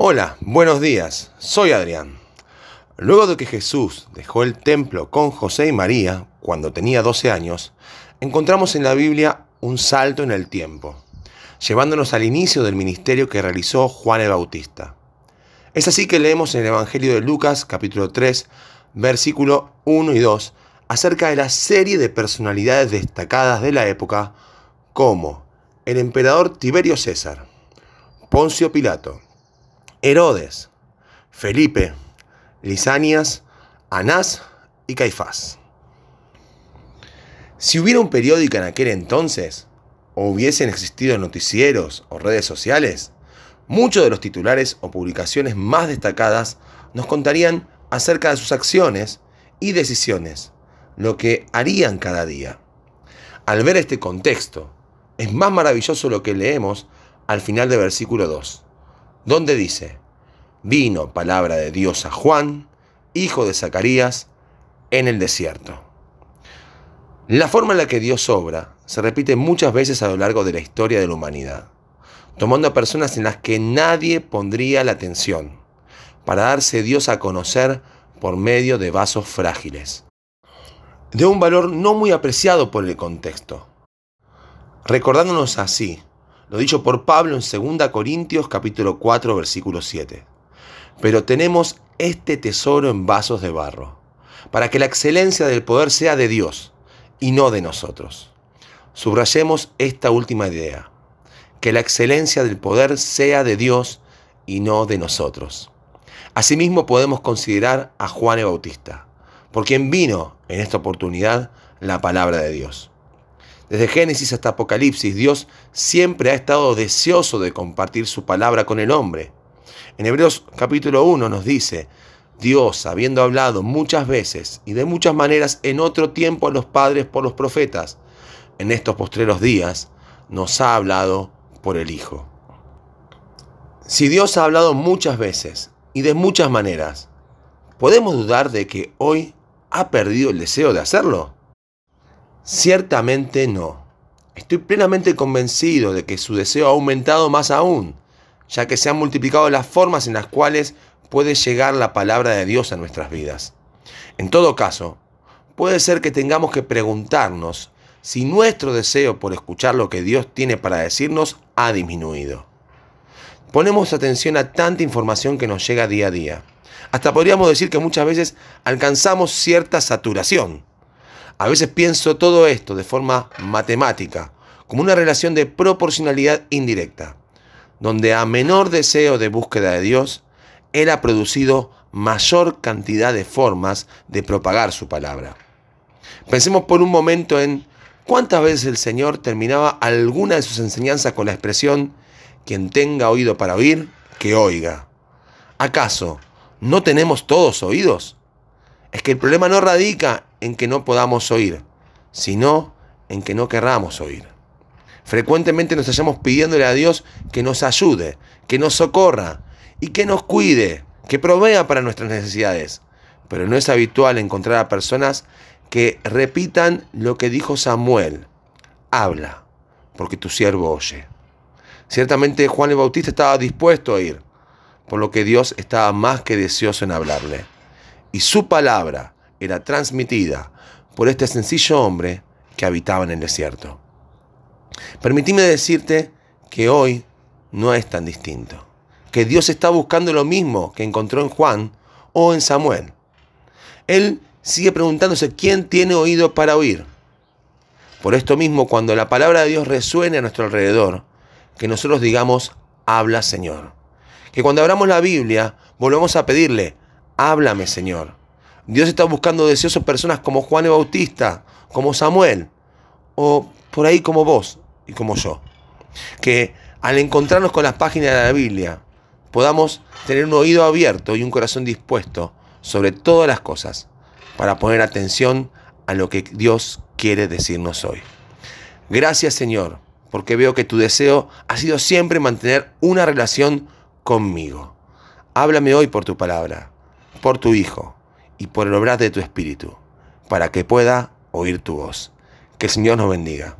Hola, buenos días, soy Adrián. Luego de que Jesús dejó el templo con José y María cuando tenía 12 años, encontramos en la Biblia un salto en el tiempo, llevándonos al inicio del ministerio que realizó Juan el Bautista. Es así que leemos en el Evangelio de Lucas capítulo 3, versículo 1 y 2, acerca de la serie de personalidades destacadas de la época como el emperador Tiberio César, Poncio Pilato, Herodes, Felipe, Lisanias, Anás y Caifás. Si hubiera un periódico en aquel entonces, o hubiesen existido noticieros o redes sociales, muchos de los titulares o publicaciones más destacadas nos contarían acerca de sus acciones y decisiones, lo que harían cada día. Al ver este contexto, es más maravilloso lo que leemos al final del versículo 2 donde dice, vino palabra de Dios a Juan, hijo de Zacarías, en el desierto. La forma en la que Dios obra se repite muchas veces a lo largo de la historia de la humanidad, tomando a personas en las que nadie pondría la atención, para darse Dios a conocer por medio de vasos frágiles, de un valor no muy apreciado por el contexto, recordándonos así lo dicho por Pablo en 2 Corintios capítulo 4 versículo 7. Pero tenemos este tesoro en vasos de barro, para que la excelencia del poder sea de Dios y no de nosotros. Subrayemos esta última idea, que la excelencia del poder sea de Dios y no de nosotros. Asimismo podemos considerar a Juan el Bautista, por quien vino en esta oportunidad la palabra de Dios. Desde Génesis hasta Apocalipsis, Dios siempre ha estado deseoso de compartir su palabra con el hombre. En Hebreos capítulo 1 nos dice, Dios, habiendo hablado muchas veces y de muchas maneras en otro tiempo a los padres por los profetas, en estos postreros días nos ha hablado por el Hijo. Si Dios ha hablado muchas veces y de muchas maneras, ¿podemos dudar de que hoy ha perdido el deseo de hacerlo? Ciertamente no. Estoy plenamente convencido de que su deseo ha aumentado más aún, ya que se han multiplicado las formas en las cuales puede llegar la palabra de Dios a nuestras vidas. En todo caso, puede ser que tengamos que preguntarnos si nuestro deseo por escuchar lo que Dios tiene para decirnos ha disminuido. Ponemos atención a tanta información que nos llega día a día. Hasta podríamos decir que muchas veces alcanzamos cierta saturación. A veces pienso todo esto de forma matemática, como una relación de proporcionalidad indirecta, donde a menor deseo de búsqueda de Dios, Él ha producido mayor cantidad de formas de propagar su palabra. Pensemos por un momento en cuántas veces el Señor terminaba alguna de sus enseñanzas con la expresión, quien tenga oído para oír, que oiga. ¿Acaso no tenemos todos oídos? Es que el problema no radica en que no podamos oír, sino en que no querramos oír. Frecuentemente nos hallamos pidiéndole a Dios que nos ayude, que nos socorra y que nos cuide, que provea para nuestras necesidades. Pero no es habitual encontrar a personas que repitan lo que dijo Samuel. Habla, porque tu siervo oye. Ciertamente Juan el Bautista estaba dispuesto a oír, por lo que Dios estaba más que deseoso en hablarle. Y su palabra era transmitida por este sencillo hombre que habitaba en el desierto. Permitime decirte que hoy no es tan distinto, que Dios está buscando lo mismo que encontró en Juan o en Samuel. Él sigue preguntándose quién tiene oído para oír. Por esto mismo, cuando la palabra de Dios resuene a nuestro alrededor, que nosotros digamos, habla Señor. Que cuando abramos la Biblia, volvamos a pedirle, háblame Señor. Dios está buscando deseosos personas como Juan el Bautista, como Samuel, o por ahí como vos y como yo. Que al encontrarnos con las páginas de la Biblia, podamos tener un oído abierto y un corazón dispuesto sobre todas las cosas para poner atención a lo que Dios quiere decirnos hoy. Gracias Señor, porque veo que tu deseo ha sido siempre mantener una relación conmigo. Háblame hoy por tu palabra, por tu Hijo y por el obrar de tu espíritu, para que pueda oír tu voz. Que el Señor nos bendiga.